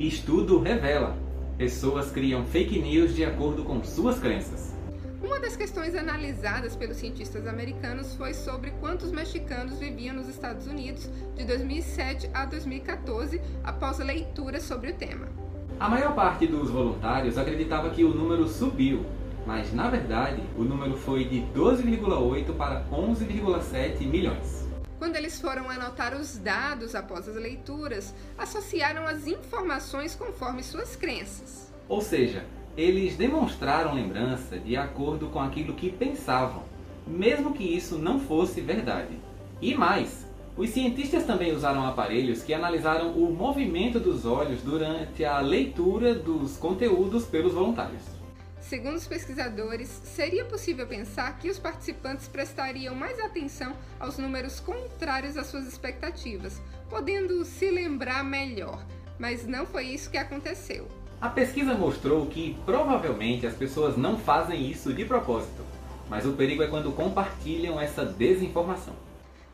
Estudo revela: pessoas criam fake news de acordo com suas crenças. Uma das questões analisadas pelos cientistas americanos foi sobre quantos mexicanos viviam nos Estados Unidos de 2007 a 2014 após a leitura sobre o tema. A maior parte dos voluntários acreditava que o número subiu, mas na verdade o número foi de 12,8 para 11,7 milhões. Quando eles foram anotar os dados após as leituras, associaram as informações conforme suas crenças. Ou seja, eles demonstraram lembrança de acordo com aquilo que pensavam, mesmo que isso não fosse verdade. E mais, os cientistas também usaram aparelhos que analisaram o movimento dos olhos durante a leitura dos conteúdos pelos voluntários. Segundo os pesquisadores, seria possível pensar que os participantes prestariam mais atenção aos números contrários às suas expectativas, podendo se lembrar melhor, mas não foi isso que aconteceu. A pesquisa mostrou que provavelmente as pessoas não fazem isso de propósito, mas o perigo é quando compartilham essa desinformação.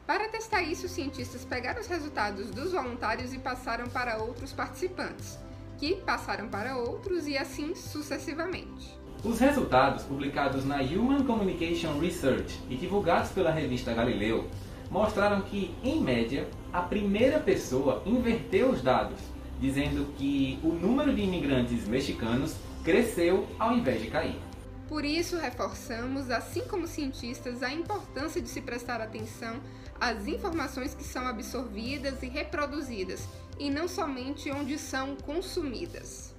Para testar isso, os cientistas pegaram os resultados dos voluntários e passaram para outros participantes, que passaram para outros e assim sucessivamente. Os resultados, publicados na Human Communication Research e divulgados pela revista Galileu, mostraram que, em média, a primeira pessoa inverteu os dados dizendo que o número de imigrantes mexicanos cresceu ao invés de cair. Por isso, reforçamos, assim como cientistas, a importância de se prestar atenção às informações que são absorvidas e reproduzidas, e não somente onde são consumidas.